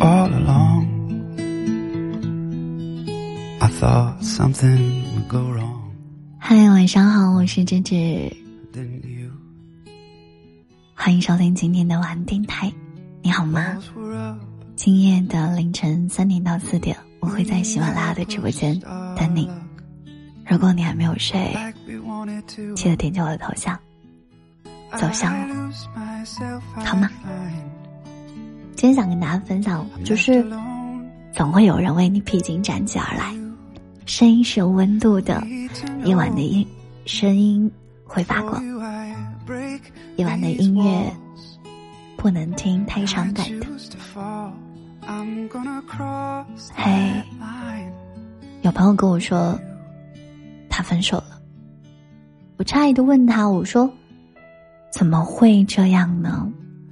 all along i thought something would go wrong. 嗨晚上好我是真挚欢迎收听今天的晚电台。你好吗？今夜的凌晨三点到四点我会在喜马拉雅的直播间等你。如果你还没有睡记得点击我的头像。走向了好吗？今天想跟大家分享就是总会有人为你披荆斩棘而来。声音是有温度的夜晚的音声音会发光。夜晚的音乐不能听太伤感的。嘿有朋友跟我说他分手了。我诧异的问他我说怎么会这样呢？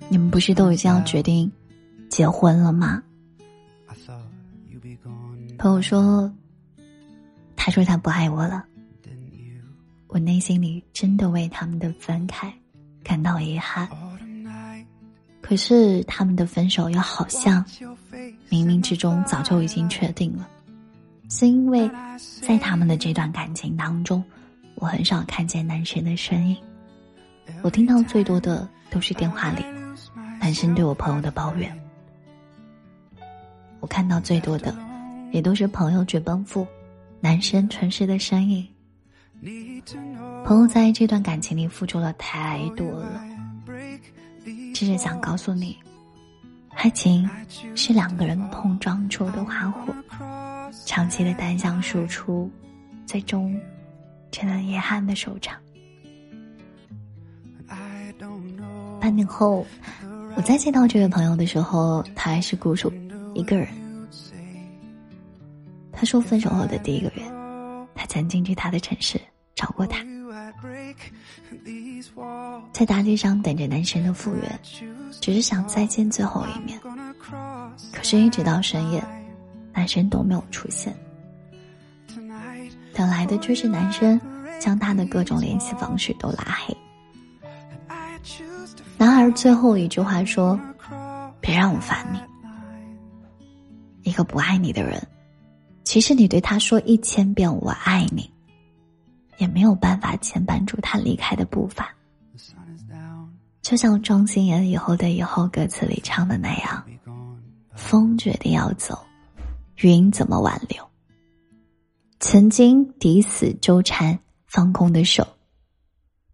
你们不是都已经要决定结婚了吗朋友说：“他说他不爱我了。”我内心里真的为他们的分开感到遗憾。可是他们的分手又好像冥冥之中早就已经确定了，是因为在他们的这段感情当中，我很少看见男生的身影。我听到最多的都是电话里男生对我朋友的抱怨，我看到最多的也都是朋友去奔赴男生城市的身影。朋友在这段感情里付出了太多了，只是想告诉你，爱情是两个人碰撞出的花火，长期的单向输出，最终成了遗憾的收场。半年后，我再见到这位朋友的时候，他还是孤独一个人。他说，分手后的第一个月，他曾经去他的城市找过他，在大街上等着男生的复原，只是想再见最后一面。可是，一直到深夜，男生都没有出现，等来的却是男生将他的各种联系方式都拉黑。男孩最后一句话说别让我烦你。”一个不爱你的人，其实你对他说一千遍“我爱你”，也没有办法牵绊住他离开的步伐。就像庄心妍以后的以后歌词里唱的那样风决定要走，云怎么挽留？曾经抵死纠缠，放空的手，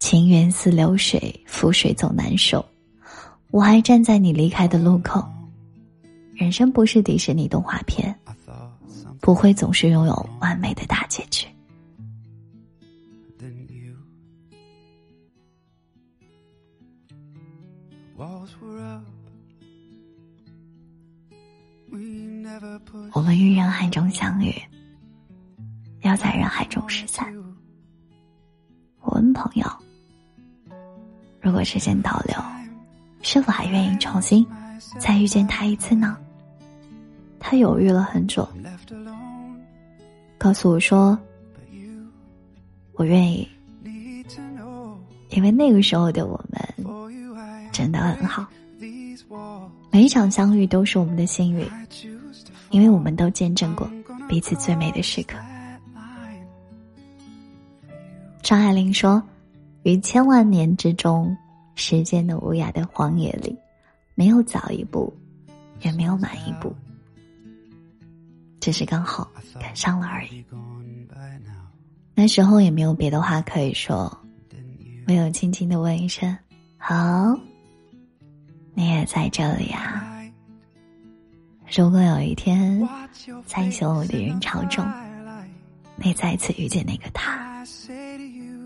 情缘似流水，覆水总难收。我还站在你离开的路口。人生不是迪士尼动画片，不会总是拥有完美的大结局。我们于人海中相遇，要在人海中失散。我问朋友，如果时间倒流，是否还愿意重新再遇见他一次呢？他犹豫了很久，告诉我说我愿意，因为那个时候的我们真的很好。每一场相遇都是我们的幸运，因为我们都见证过彼此最美的时刻。”张爱玲说：“于千万年之中，时间的无涯的荒野里，没有早一步，也没有晚一步，只是刚好赶上了而已。那时候也没有别的话可以说，then you 唯有轻轻的问一声：‘好，你也在这里啊？’如果有一天，在所有的人潮中，你再次遇见那个他，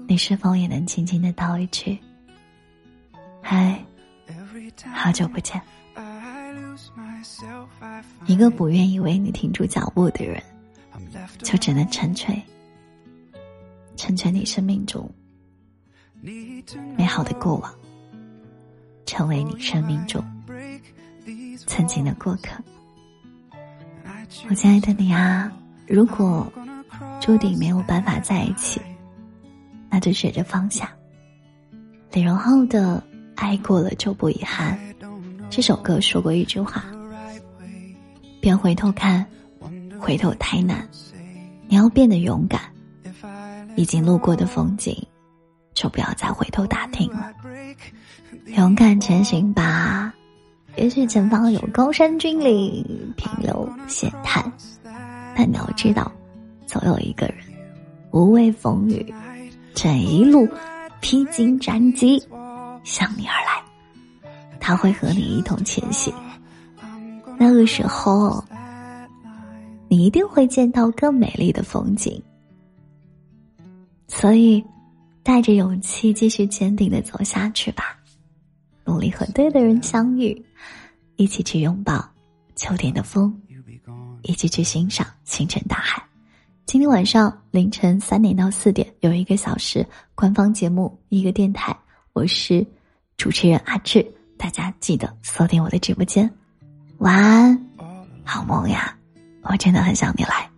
你是否也能轻轻的道一句：‘嗨，好久不见。’”一个不愿意为你停住脚步的人，就只能成全，成全你生命中美好的过往，成为你生命中曾经的过客。我亲爱的你啊，如果注定没有办法在一起，那就学着放下。李荣浩的“爱过了就不遗憾这首歌说过一句话：别回头看，回头太难。你要变得勇敢，已经路过的风景，就不要再回头打听了。勇敢前行吧，也许前方有高山峻岭、平流险滩，但你要知道，总有一个人无畏风雨，这一路披荆斩棘向你而来，他会和你一同前行。那个时候。你一定会见到更美丽的风景，所以带着勇气继续坚定的走下去吧，努力和对的人相遇，一起去拥抱秋天的风，一起去欣赏星辰大海。今天晚上凌晨三点到四点有一个小时官方节目，一个电台，我是主持人阿志，大家记得锁定我的直播间，晚安，好梦呀。我真的很想你来，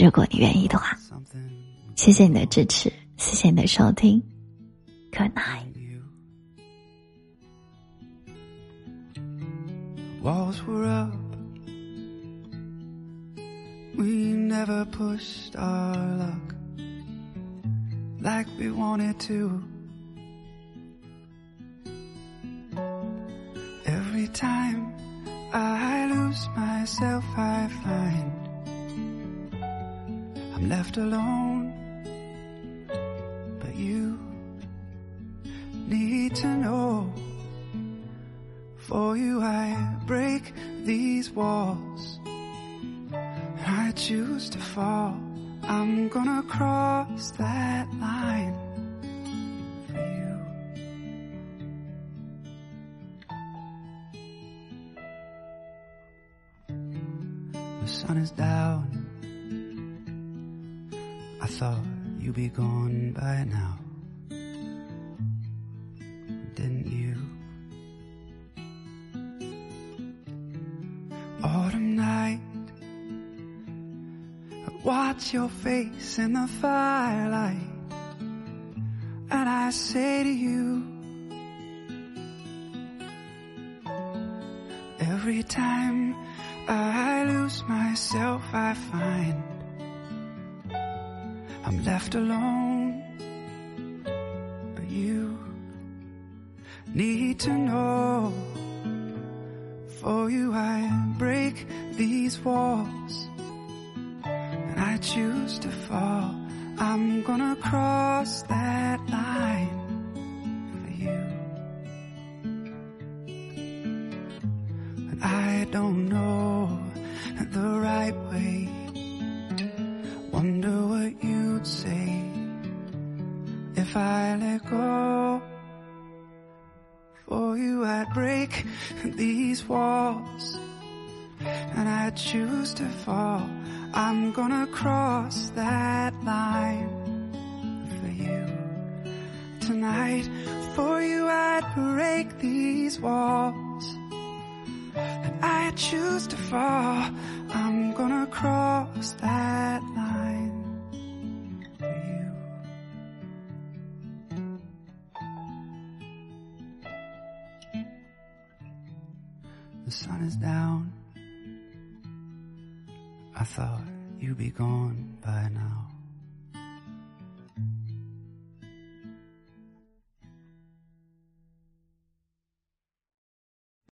如果你愿意的话。谢谢你的支持，谢谢你的收听，Good night。We never pushed our luck like we wanted to. Every time I lose myself, I find I'm left alone. But you need to know. For you, I break these walls. I choose to fall. I'm gonna cross that line. For you. The sun is down. I thought you'd be gone by now. Watch your face in the firelight. And I say to you, every time I lose myself, I find I'm left alone. But you need to know. For you, I break these walls. I'm gonna cross that line. For you. But I don't know the right way. Wonder what you'd say if I let go. For you, I'd break these walls and I choose to fall. I'm gonna cross that line for you tonight. For you, I'd break these walls And I choose to fall, I'm gonna cross that line for you. The sun is down. Thought you'd be gone by now.